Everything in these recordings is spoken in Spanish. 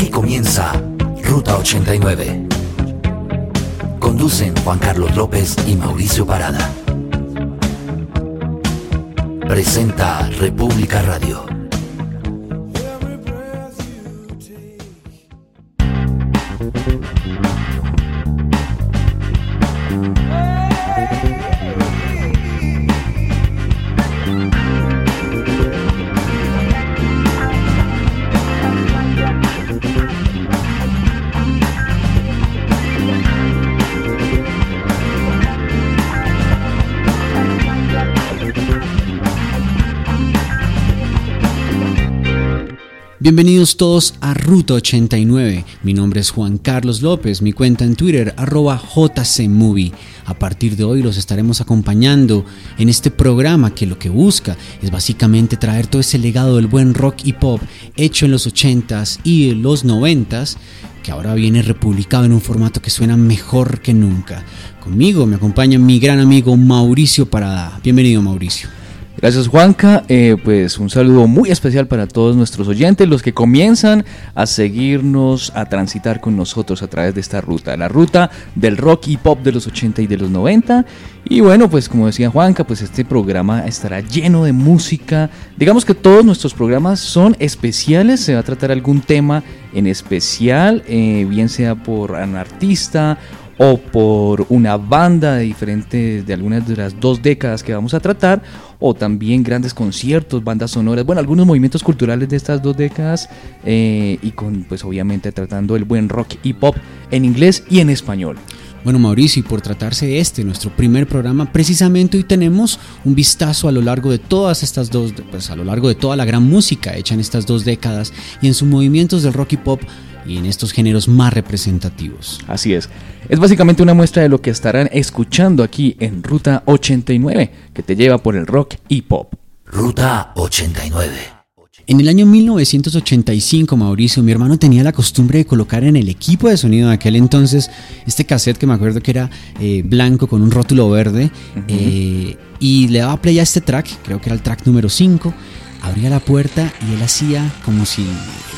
Aquí comienza Ruta 89. Conducen Juan Carlos López y Mauricio Parada. Presenta República Radio. Bienvenidos todos a Ruta 89. Mi nombre es Juan Carlos López, mi cuenta en Twitter arroba jcmovie. A partir de hoy los estaremos acompañando en este programa que lo que busca es básicamente traer todo ese legado del buen rock y pop hecho en los 80s y los 90s que ahora viene republicado en un formato que suena mejor que nunca. Conmigo me acompaña mi gran amigo Mauricio Parada. Bienvenido Mauricio. Gracias Juanca, eh, pues un saludo muy especial para todos nuestros oyentes, los que comienzan a seguirnos, a transitar con nosotros a través de esta ruta, la ruta del rock y pop de los 80 y de los 90. Y bueno, pues como decía Juanca, pues este programa estará lleno de música. Digamos que todos nuestros programas son especiales, se va a tratar algún tema en especial, eh, bien sea por un artista o por una banda de diferentes, de algunas de las dos décadas que vamos a tratar, o también grandes conciertos, bandas sonoras, bueno, algunos movimientos culturales de estas dos décadas, eh, y con, pues obviamente tratando el buen rock y pop en inglés y en español. Bueno, Mauricio, y por tratarse de este, nuestro primer programa, precisamente hoy tenemos un vistazo a lo largo de todas estas dos, pues a lo largo de toda la gran música hecha en estas dos décadas y en sus movimientos del rock y pop en estos géneros más representativos. Así es. Es básicamente una muestra de lo que estarán escuchando aquí en Ruta 89, que te lleva por el rock y pop. Ruta 89. En el año 1985, Mauricio, mi hermano tenía la costumbre de colocar en el equipo de sonido de aquel entonces este cassette que me acuerdo que era eh, blanco con un rótulo verde eh, y le daba play a este track, creo que era el track número 5 abría la puerta y él hacía como si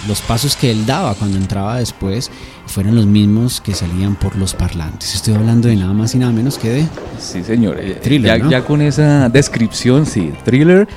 los pasos que él daba cuando entraba después fueran los mismos que salían por los parlantes. Estoy hablando de nada más y nada menos que de... Sí, señor. Eh, thriller, ya, con esa descripción, sí, thriller.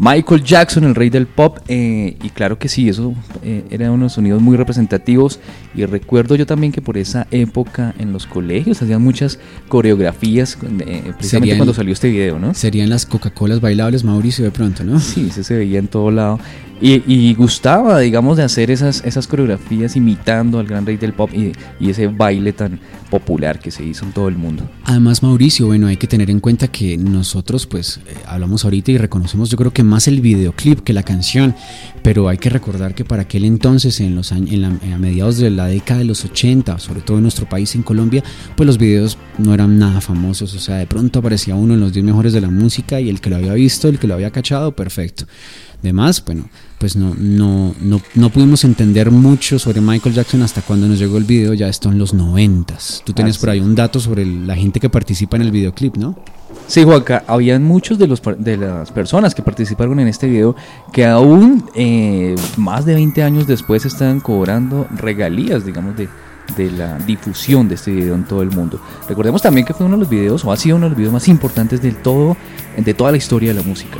Michael Jackson, el rey del pop, eh, y claro que sí, eso eh, eran unos sonidos muy representativos. Y recuerdo yo también que por esa época en los colegios hacían muchas coreografías, eh, precisamente cuando salió este video, ¿no? Serían las Coca-Colas bailables, Mauricio, de pronto, ¿no? Sí, se veía en todo lado. Y, gustaba, digamos, de hacer esas, esas coreografías imitando al gran rey del pop y, ese baile tan popular que se hizo en todo el mundo. Además, Mauricio, bueno, hay que tener en cuenta que nosotros, pues, eh, hablamos ahorita y reconocemos, yo creo que más el videoclip que la canción, pero hay que recordar que para aquel entonces, en los años, en, a mediados de la década de los 80, sobre todo en nuestro país, en Colombia, pues los videos no eran nada famosos, o sea, de pronto aparecía uno en los 10 mejores de la música y el que lo había visto, el que lo había cachado, perfecto. Además, bueno, pues no, no, no, no, pudimos entender mucho sobre Michael Jackson hasta cuando nos llegó el video, ya esto en los noventas. Tú tienes por ahí un dato sobre la gente que participa en el videoclip, ¿no? Sí, Juanca, habían muchos de, los, de las personas que participaron en este video que aún eh, más de 20 años después están cobrando regalías, digamos, de, de la difusión de este video en todo el mundo. Recordemos también que fue uno de los videos, o ha sido uno de los videos más importantes del todo, de toda la historia de la música.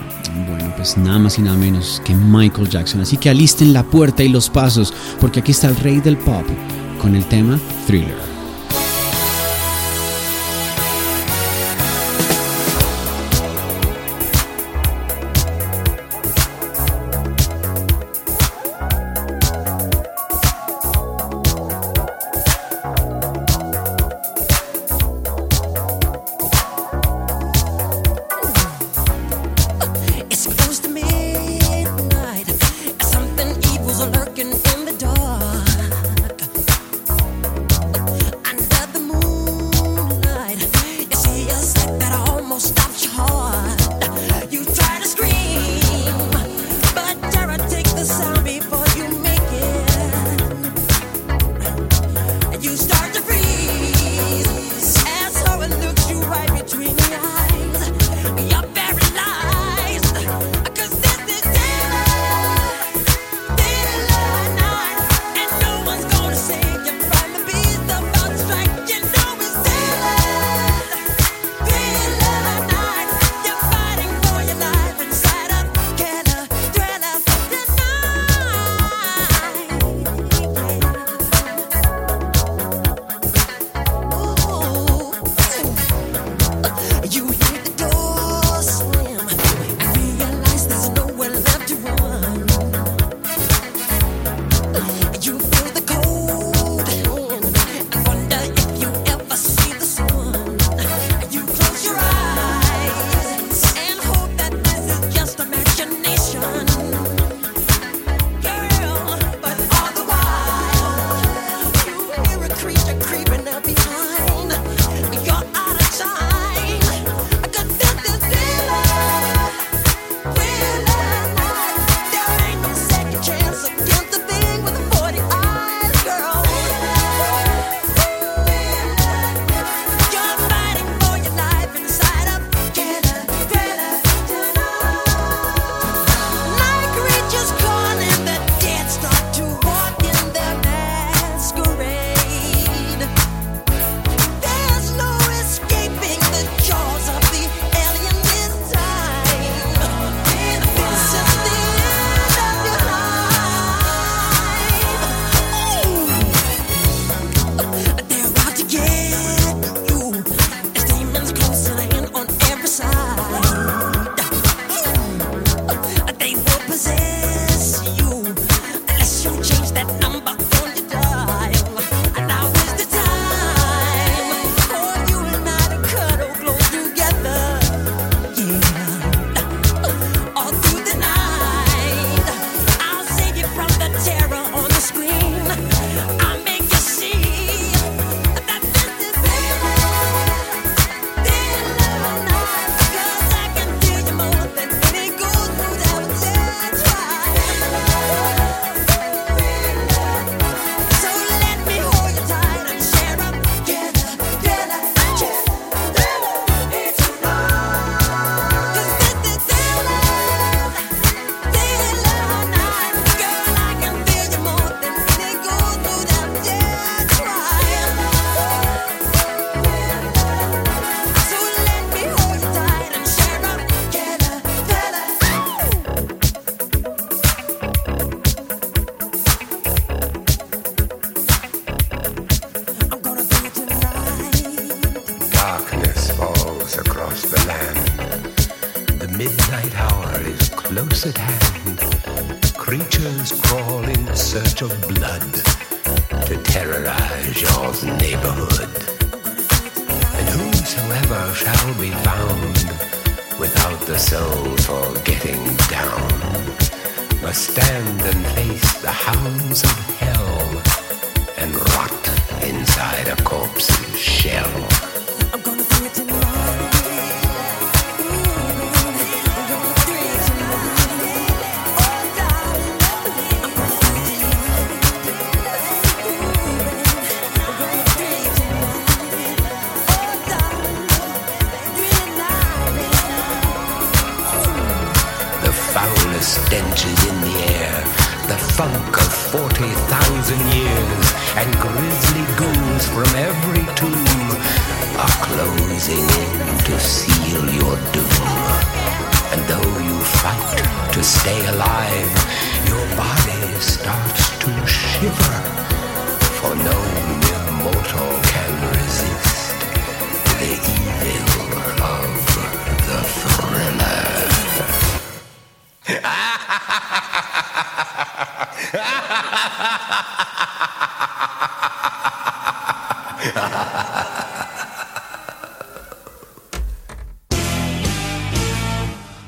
Bueno, pues nada más y nada menos que Michael Jackson. Así que alisten la puerta y los pasos, porque aquí está el rey del pop con el tema Thriller.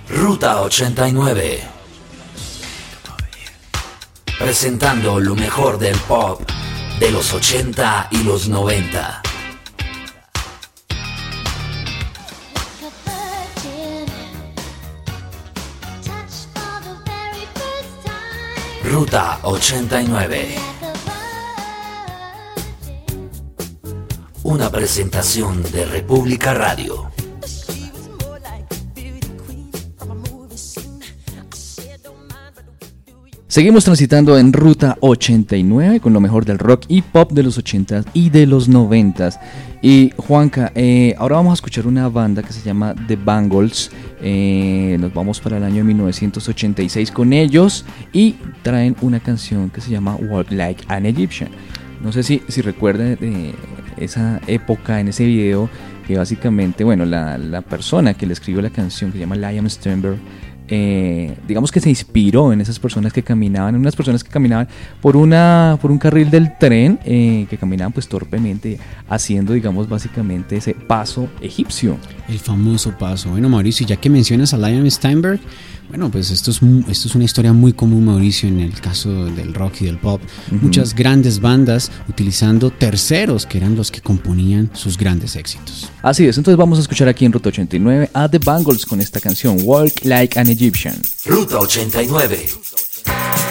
Ruta 89. Presentando lo mejor del pop de los 80 y los 90. Ruta 89. Una presentación de República Radio. Seguimos transitando en Ruta 89 con lo mejor del rock y pop de los 80s y de los 90s. Y Juanca, eh, ahora vamos a escuchar una banda que se llama The Bangles. Eh, nos vamos para el año 1986 con ellos y traen una canción que se llama Walk Like an Egyptian. No sé si, si recuerdan de esa época en ese video que básicamente, bueno, la, la persona que le escribió la canción que se llama Liam Sternberg eh, digamos que se inspiró en esas personas que caminaban, en unas personas que caminaban por una por un carril del tren, eh, que caminaban pues torpemente, haciendo digamos básicamente ese paso egipcio. El famoso paso. Bueno, Mauricio, ya que mencionas a Liam Steinberg, bueno, pues esto es, esto es una historia muy común, Mauricio, en el caso del rock y del pop. Muchas grandes bandas utilizando terceros que eran los que componían sus grandes éxitos. Así es, entonces vamos a escuchar aquí en Ruta 89 a The Bangles con esta canción Walk Like an Egyptian. Ruta 89.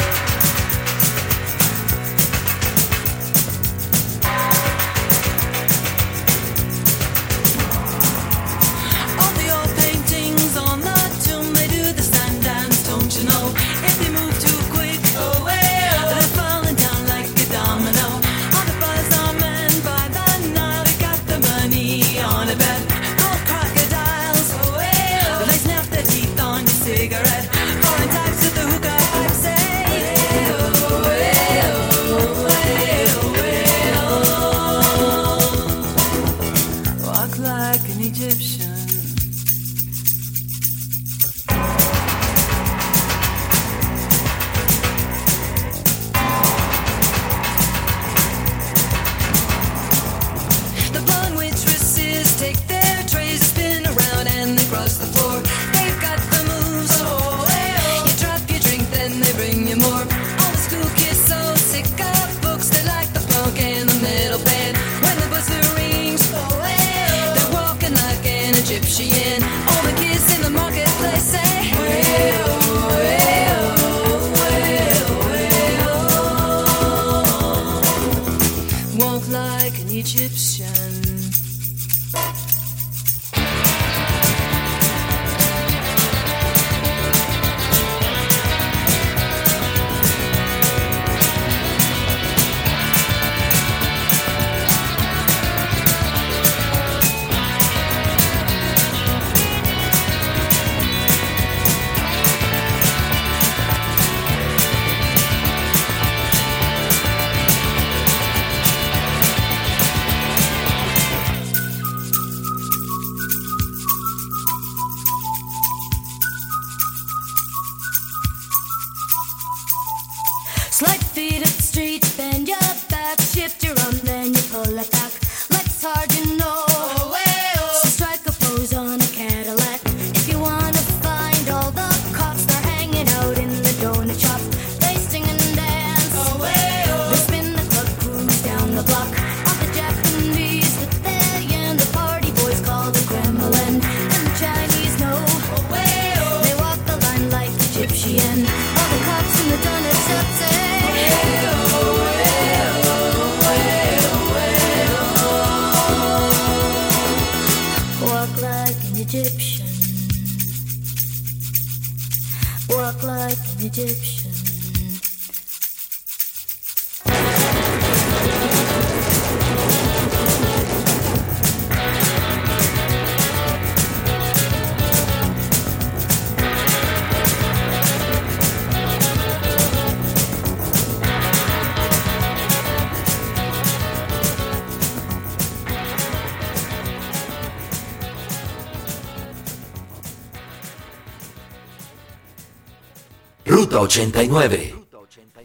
Ruta 89.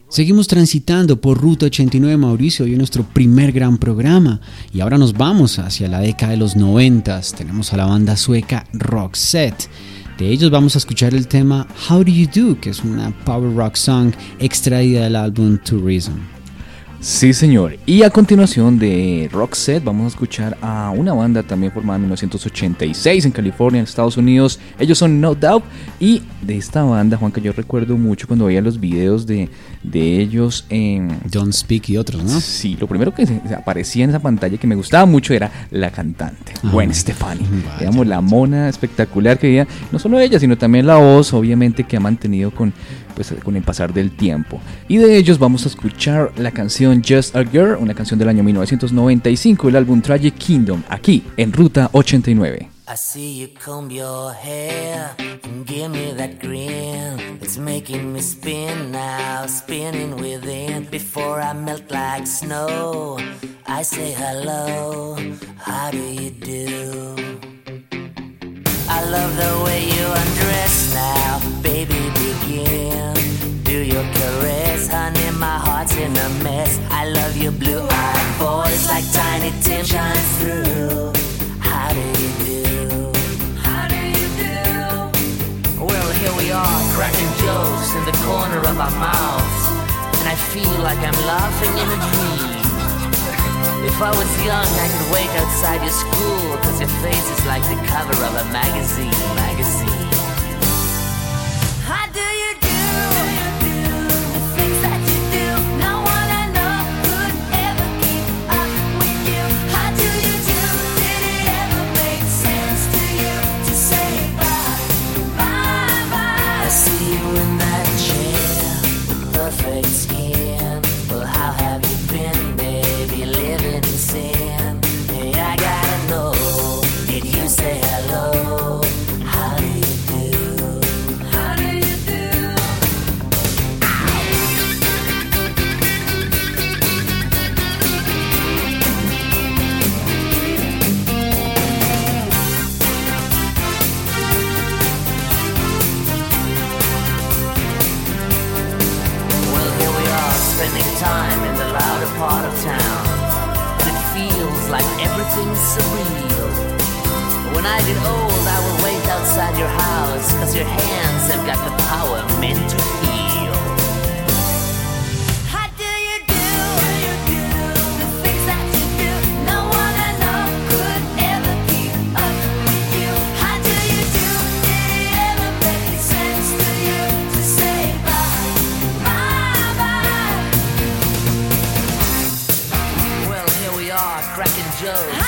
Seguimos transitando por Ruta 89 Mauricio, es nuestro primer gran programa y ahora nos vamos hacia la década de los 90. Tenemos a la banda sueca Roxette. De ellos vamos a escuchar el tema How Do You Do, que es una power rock song extraída del álbum Tourism. Sí, señor. Y a continuación de Roxette vamos a escuchar a una banda también formada en 1986 en California, en Estados Unidos. Ellos son No Doubt. Y de esta banda, Juan, que yo recuerdo mucho cuando veía los videos de, de ellos en... Don't Speak y otros, ¿no? Sí, lo primero que aparecía en esa pantalla que me gustaba mucho era la cantante, Ah, Gwen Stefani. Digamos, la mona espectacular que había, no solo ella, sino también la voz, obviamente, que ha mantenido con, pues, con el pasar del tiempo. Y de ellos vamos a escuchar la canción Just a Girl, una canción del año 1995, el álbum Tragic Kingdom, aquí en Ruta 89. I see you comb your hair and give me that grin. It's making me spin now, spinning within. Before I melt like snow, I say hello. How do you do? I love the way you undress now, baby. Begin. Do your caress, honey. My heart's in a mess. I love your blue-eyed voice like Tiny Tim shines through. How do you do? How do you do? Well, here we are, cracking jokes in the corner of our mouths, and I feel like I'm laughing in a dream. If I was young, I could wait outside your school, cause your face is like the cover of a magazine, magazine. How do you do? The everything's surreal. When I get old, I will wait outside your house, cause your hands have got the power meant to heal. How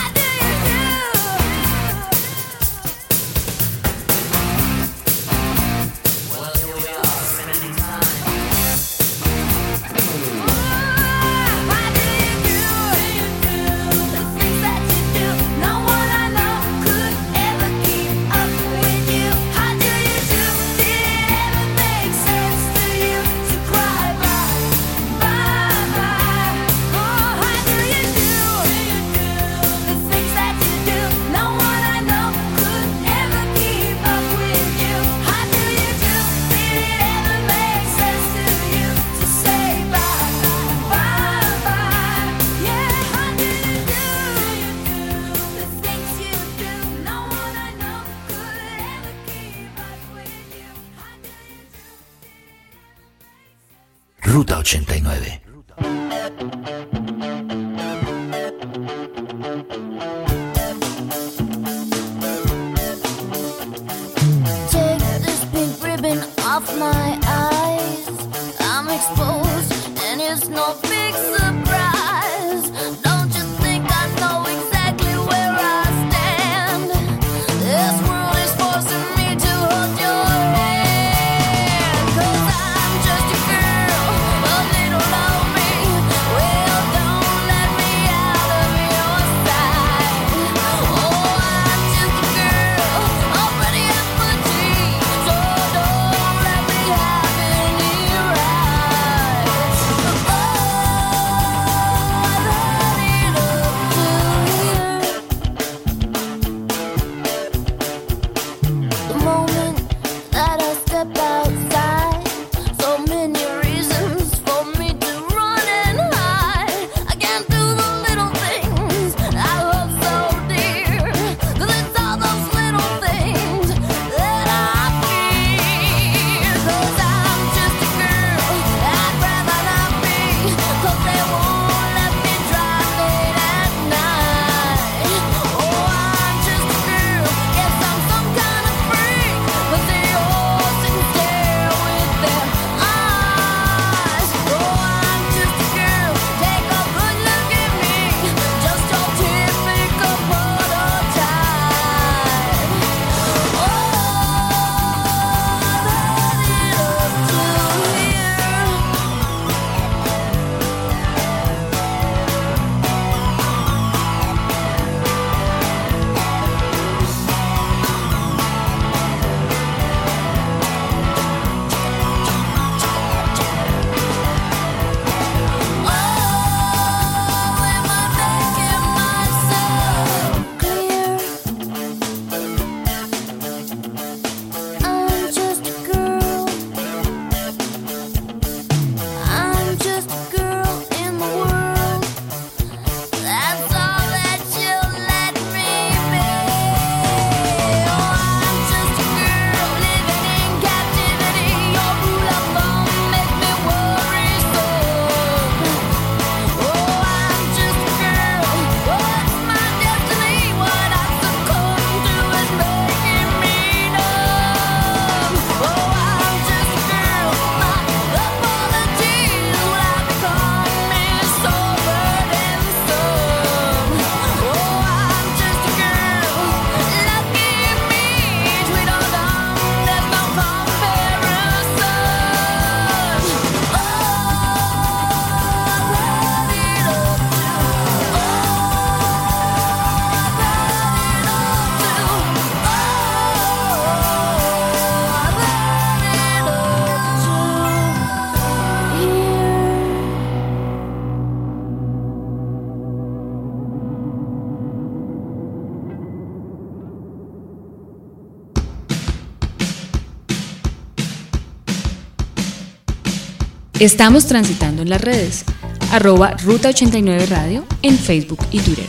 Estamos transitando en las redes, arroba Ruta 89 Radio en Facebook y Twitter.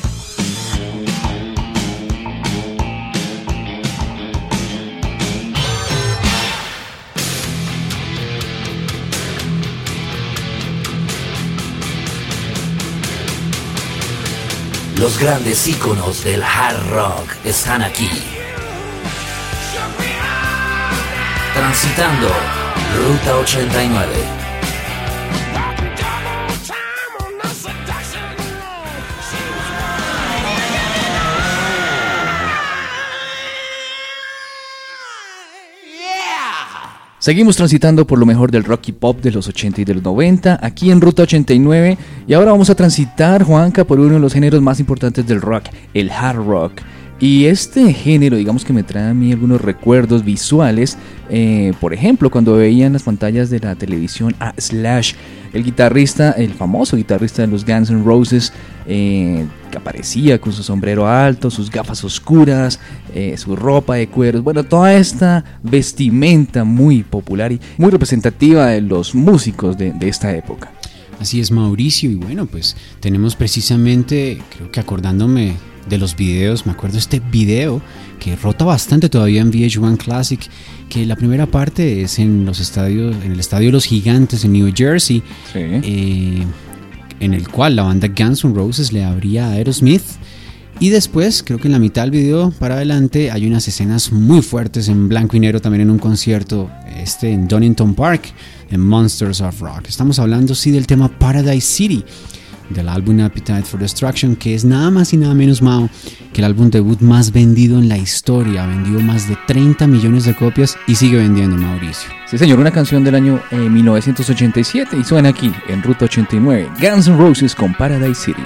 Los grandes íconos del hard rock están aquí. Transitando Ruta 89. Seguimos transitando por lo mejor del rock y pop de los 80 y de los 90, aquí en Ruta 89, y ahora vamos a transitar, Juanca, por uno de los géneros más importantes del rock, el hard rock. Y este género, digamos que me trae a mí algunos recuerdos visuales, eh, por ejemplo, cuando veía en las pantallas de la televisión a Slash, el guitarrista, el famoso guitarrista de los Guns N' Roses, eh, que aparecía con su sombrero alto, sus gafas oscuras, eh, su ropa de cueros, bueno, toda esta vestimenta muy popular y muy representativa de los músicos de, de esta época. Así es, Mauricio. Y bueno, pues tenemos precisamente, creo que acordándome de los videos, me acuerdo este video que rota bastante todavía en VH1 Classic, que la primera parte es en los estadios, en el estadio de los Gigantes en New Jersey, Sí. eh, en el cual la banda Guns N' Roses le abría a Aerosmith. Y después, creo que en la mitad del video para adelante hay unas escenas muy fuertes en blanco y negro también en un concierto este en Donington Park en Monsters of Rock. Estamos hablando sí del tema Paradise City del álbum Appetite for Destruction, que es nada más y nada menos Mao que el álbum debut más vendido en la historia. Vendió más de 30 millones de copias y sigue vendiendo Mauricio. Sí, señor, una canción del año eh, 1987 y suena aquí en Ruta 89, Guns N' Roses con Paradise City.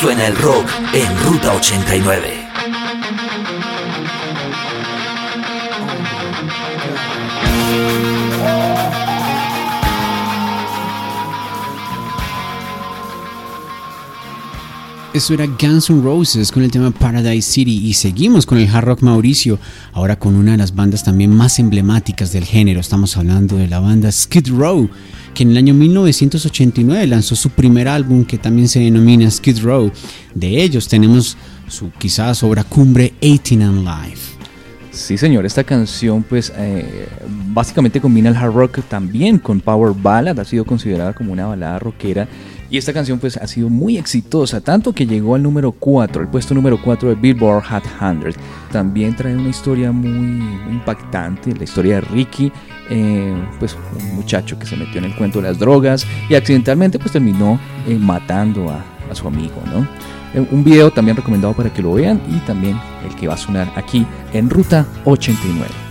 Suena el rock en Ruta 89. Eso era Guns N' Roses con el tema Paradise City y seguimos con el hard rock Mauricio, ahora con una de las bandas también más emblemáticas del género. Estamos hablando de la banda Skid Row, que en el año 1989 lanzó su primer álbum que también se denomina Skid Row. De ellos tenemos su quizás obra cumbre 18 and Life. Sí, señor, esta canción pues eh, básicamente combina el hard rock también con power ballad, ha sido considerada como una balada rockera y esta canción pues ha sido muy exitosa, tanto que llegó al número 4, el puesto número 4 de Billboard Hot 100. También trae una historia muy, impactante, la historia de Ricky, eh, pues un muchacho que se metió en el cuento de las drogas y accidentalmente pues terminó eh, matando a, a su amigo, ¿no? Eh, Un video también recomendado para que lo vean y también el que va a sonar aquí en Ruta 89.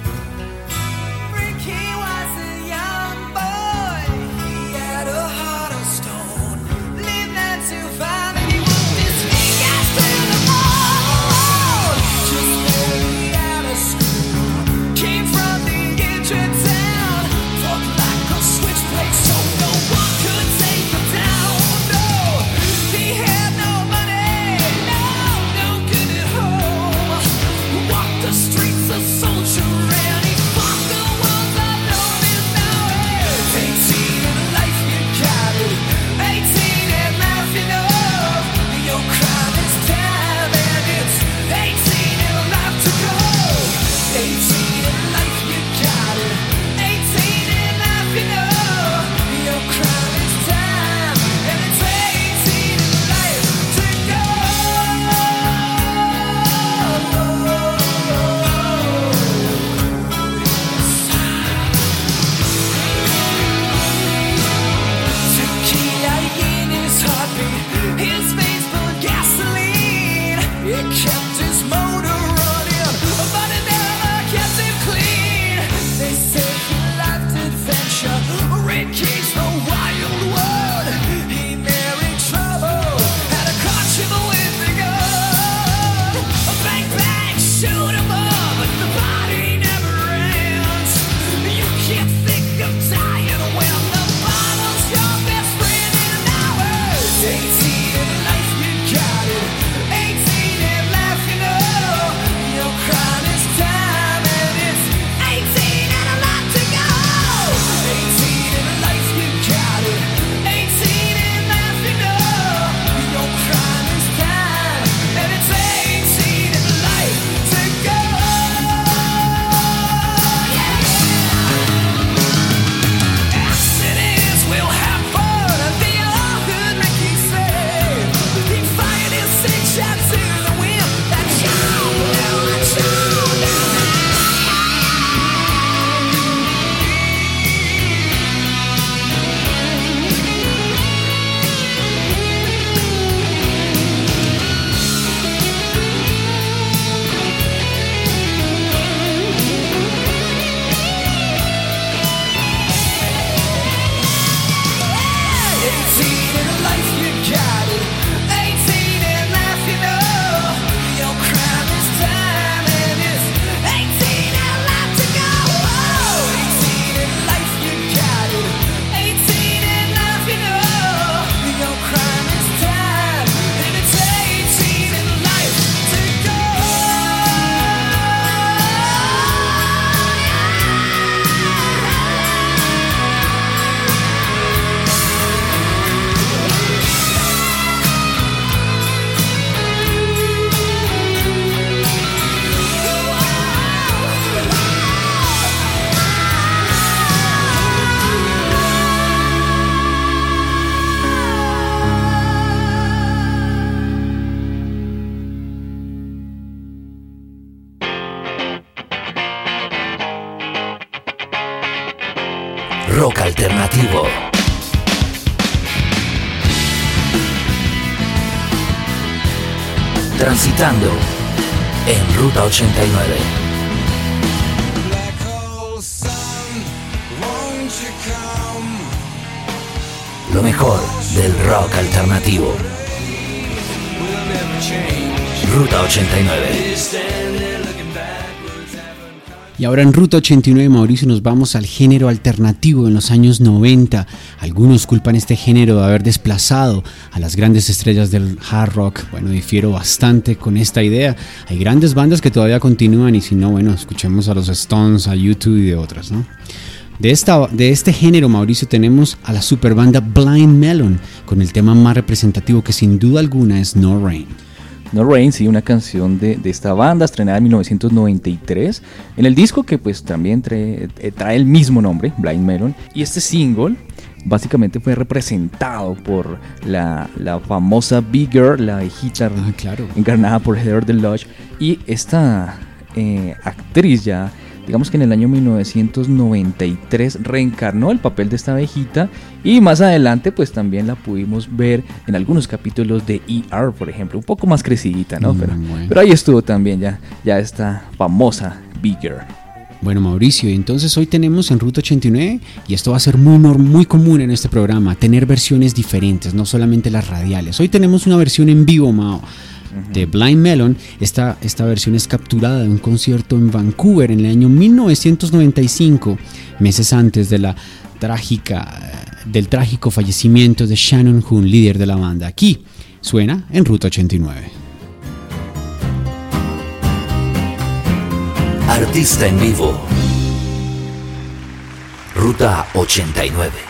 Transitando en Ruta 89. Black hole sun, won't you come? Lo mejor del rock alternativo. Ruta 89. Y ahora en Ruta 89, Mauricio, nos vamos al género alternativo en los años 90. Algunos culpan este género de haber desplazado a las grandes estrellas del hard rock. Bueno, difiero bastante con esta idea. Hay grandes bandas que todavía continúan y si no, bueno, escuchemos a los Stones, a YouTube y de otras, ¿no? De, esta, de este género, Mauricio, tenemos a la superbanda Blind Melon con el tema más representativo que sin duda alguna es No Rain. No Rain, sí, una canción de, de esta banda estrenada en 1993 en el disco que pues también trae, eh, trae el mismo nombre, Blind Melon. Y este single básicamente fue representado por la, la famosa Big Girl, la hijita Ah, claro. encarnada por Heather Deluxe. Y esta eh, actriz ya, digamos que en el año 1993 reencarnó el papel de esta abejita y más adelante pues también la pudimos ver en algunos capítulos de ER, por ejemplo, un poco más crecidita, ¿no? Mm, pero, bueno. pero ahí estuvo también ya, ya esta famosa Big Girl. Bueno, Mauricio, entonces hoy tenemos en Ruta 89, y esto va a ser muy, muy común en este programa, tener versiones diferentes, no solamente las radiales. Hoy tenemos una versión en vivo, Mao, de Blind Melon. Esta, esta versión es capturada de un concierto en Vancouver en el año 1995, meses antes de la trágica, eh, del trágico fallecimiento de Shannon Hoon, líder de la banda. Aquí suena en Ruta 89. Artista en vivo. Ruta 89.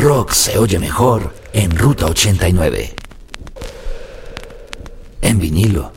rock se oye mejor en Ruta 89. En vinilo.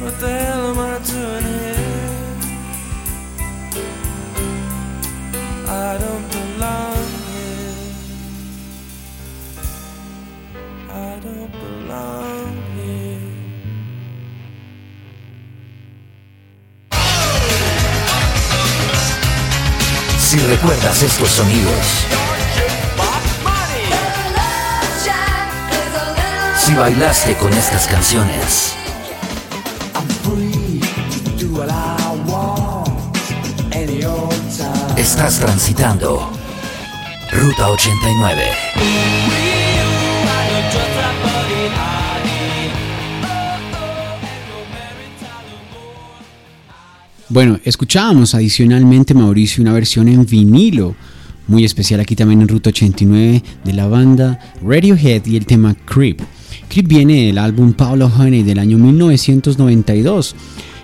What the hell am I doing here? I don't belong here. I don't belong here. Si recuerdas estos sonidos. Si bailaste con estas canciones. Estás transitando Ruta 89. Bueno, escuchábamos adicionalmente, Mauricio, una versión en vinilo muy especial aquí también en Ruta 89 de la banda Radiohead y el tema Creep. Creep viene del álbum Pablo Honey del año 1992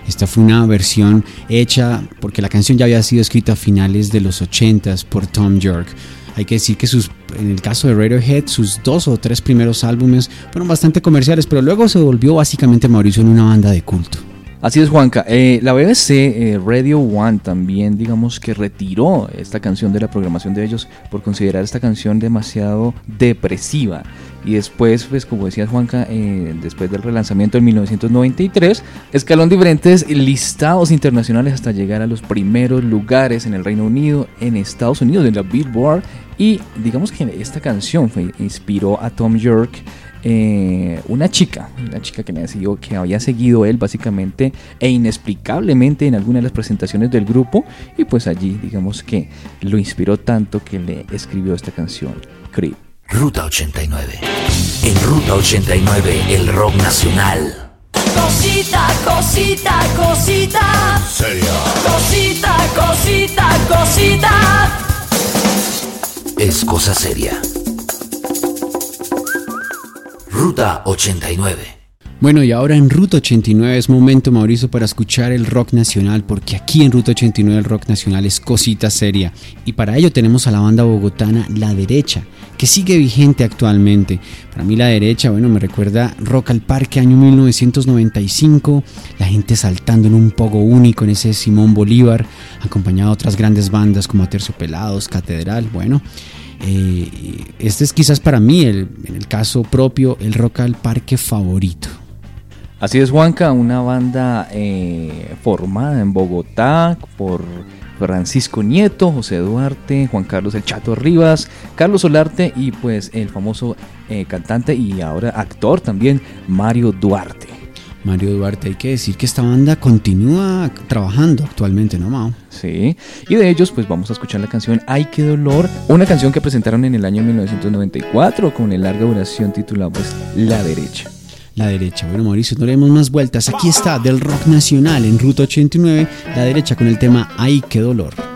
esta fue una versión hecha porque la canción ya había sido escrita a finales de los 80 por Tom York. Hay que decir que sus, en el caso de Radiohead, sus dos o tres primeros álbumes fueron bastante comerciales, pero luego se volvió básicamente Mauricio en una banda de culto. Así es, Juanca. Eh, la BBC eh, Radio One también, digamos que retiró esta canción de la programación de ellos por considerar esta canción demasiado depresiva. Y después, pues como decía Juanca, eh, después del relanzamiento en 1993, escaló en diferentes listados internacionales hasta llegar a los primeros lugares en el Reino Unido, en Estados Unidos, en la Billboard. Y digamos que esta canción fue, inspiró a Tom York eh, una chica, una chica que me había seguido, que había seguido él básicamente e inexplicablemente en alguna de las presentaciones del grupo y pues allí digamos que lo inspiró tanto que le escribió esta canción, Creep. Ruta 89. En Ruta 89, el rock nacional. Cosita, cosita, cosita. Cosita, cosita, cosita. Es cosa seria. Ruta 89. Bueno, y ahora en Ruta 89 es momento, Mauricio, para escuchar el rock nacional, porque aquí en Ruta 89 el rock nacional es cosita seria. Y para ello tenemos a la banda bogotana La Derecha, que sigue vigente actualmente. Para mí La Derecha, bueno, me recuerda Rock al Parque, año 1995, la gente saltando en un pogo único en ese Simón Bolívar, acompañado de otras grandes bandas como Aterciopelados, Catedral, bueno. Eh, este es quizás para mí, el- caso propio, el Rock al Parque favorito. Así es, Juanca, una banda eh, formada en Bogotá por Francisco Nieto, José Duarte, Juan Carlos El Chato Rivas, Carlos Solarte y pues el famoso eh, cantante y ahora actor también, Mario Duarte. Mario Duarte, hay que decir que esta banda continúa trabajando actualmente, ¿no, Mao? Sí, y de ellos pues vamos a escuchar la canción Ay qué dolor, una canción que presentaron en el año 1994 con el larga duración titulada pues La Derecha. La derecha. Bueno, Mauricio, no le demos más vueltas. Aquí está, del rock nacional en Ruta 89, la derecha con el tema Ay, qué dolor.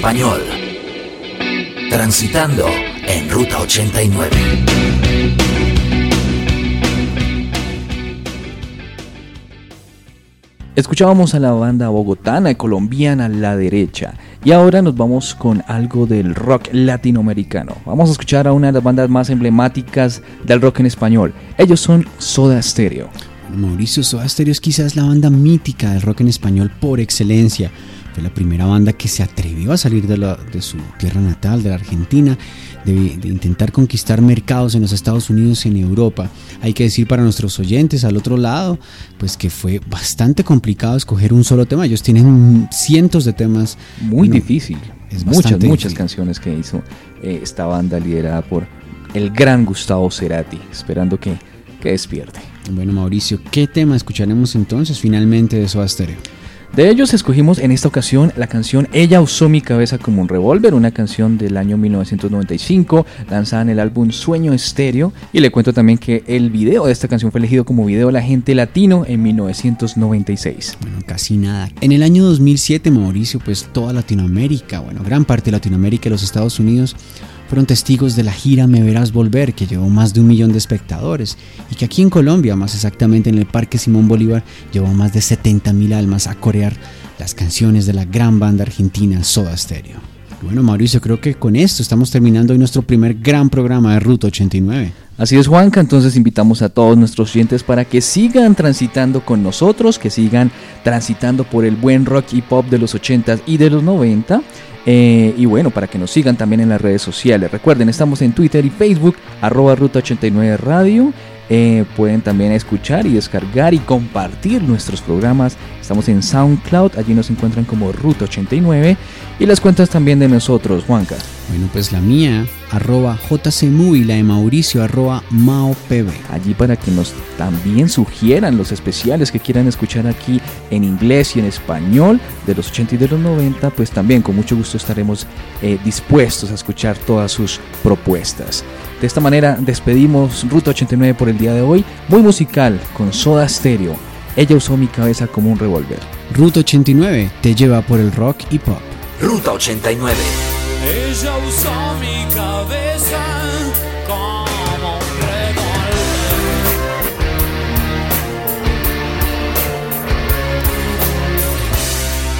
Español. Transitando en Ruta 89. Escuchábamos a la banda bogotana y colombiana La Derecha y ahora nos vamos con algo del rock latinoamericano. Vamos a escuchar a una de las bandas más emblemáticas del rock en español. Ellos son Soda Stereo. Mauricio Soda Stereo es quizás la banda mítica del rock en español por excelencia. Fue la primera banda que se atrevió a salir de, la- de su tierra natal, de la Argentina, de, de intentar conquistar mercados en los Estados Unidos y en Europa. Hay que decir para nuestros oyentes al otro lado, pues que fue bastante complicado escoger un solo tema. Ellos tienen cientos de temas. Muy difícil. es muchas, muchas difícil. canciones que hizo eh, esta banda liderada por el gran Gustavo Cerati, esperando que, que despierte. Bueno, Mauricio, ¿qué tema escucharemos entonces finalmente de Soda Stereo? De ellos escogimos en esta ocasión la canción Ella usó mi cabeza como un revólver, una canción del año 1995, lanzada en el álbum Sueño Estéreo. Y le cuento también que el video de esta canción fue elegido como video de la gente latino en 1996. Bueno, casi nada. En el año 2007, Mauricio, pues toda Latinoamérica, bueno, gran parte de Latinoamérica y los Estados Unidos fueron testigos de la gira Me Verás Volver, que llevó más de un millón de espectadores, y que aquí en Colombia, más exactamente en el Parque Simón Bolívar, llevó más de 70 mil almas a corear las canciones de la gran banda argentina Soda Stereo. Bueno, Mauricio, creo que con esto estamos terminando hoy nuestro primer gran programa de Ruta 89. Así es, Juanca. Entonces invitamos a todos nuestros oyentes para que sigan transitando con nosotros, que sigan transitando por el buen rock y pop de los 80s y de los 90. eh, y bueno, para que nos sigan también en las redes sociales. Recuerden, estamos en Twitter y Facebook, arroba Ruta 89 Radio. Eh, pueden también escuchar y descargar y compartir nuestros programas. Estamos en SoundCloud, allí nos encuentran como Ruta 89. Y las cuentas también de nosotros, Juanca. Bueno, pues la mía, arroba JCMU y la de Mauricio, arroba MaoPB. allí para que nos también sugieran los especiales que quieran escuchar aquí en inglés y en español de los 80 y de los 90, pues también con mucho gusto estaremos eh, dispuestos a escuchar todas sus propuestas. De esta manera despedimos Ruta 89 por el día de hoy, muy musical con Soda Stereo. Ella usó mi cabeza como un revólver. Ruta 89 te lleva por el rock y pop. Ruta 89. Ella usó mi cabeza como un revólver.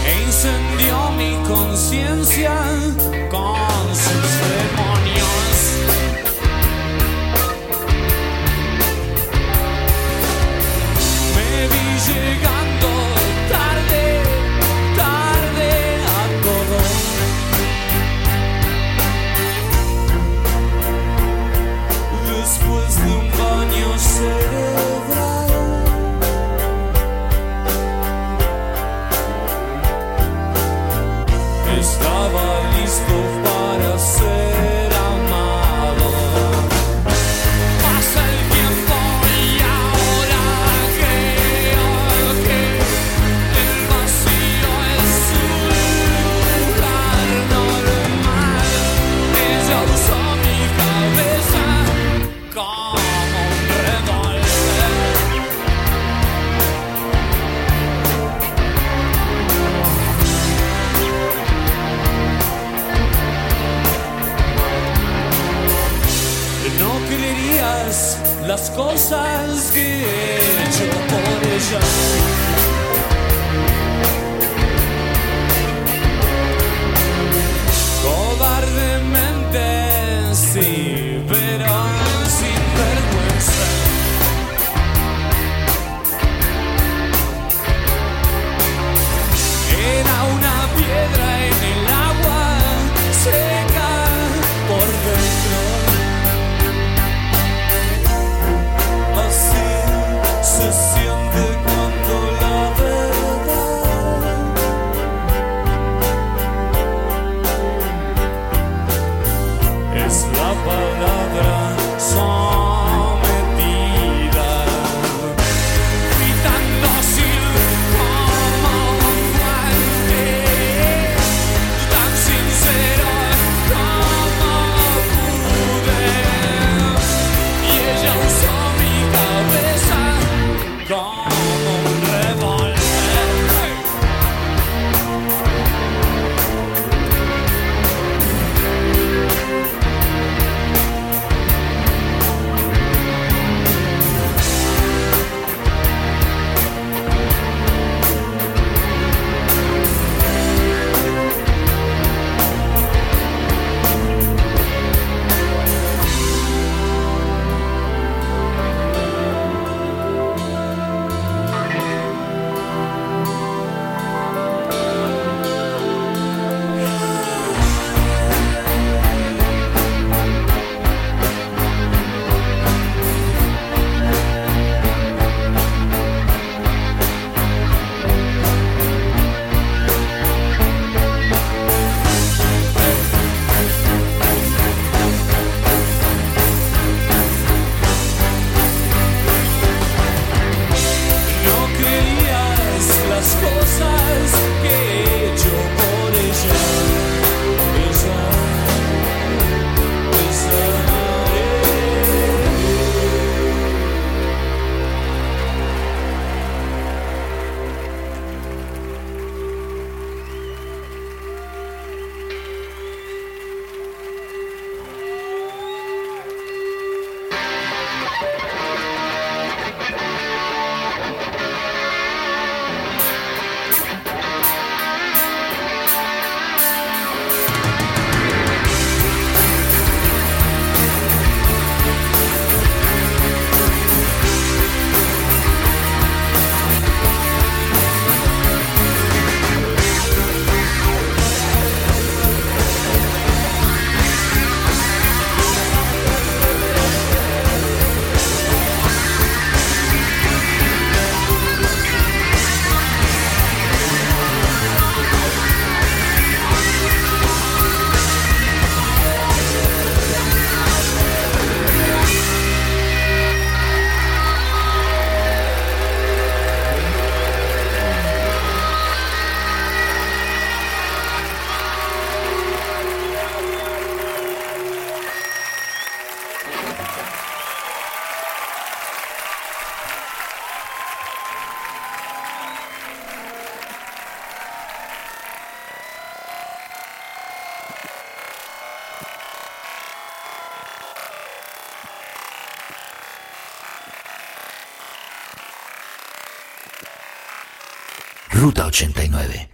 E incendió mi conciencia cosas que he hecho por ella. 89.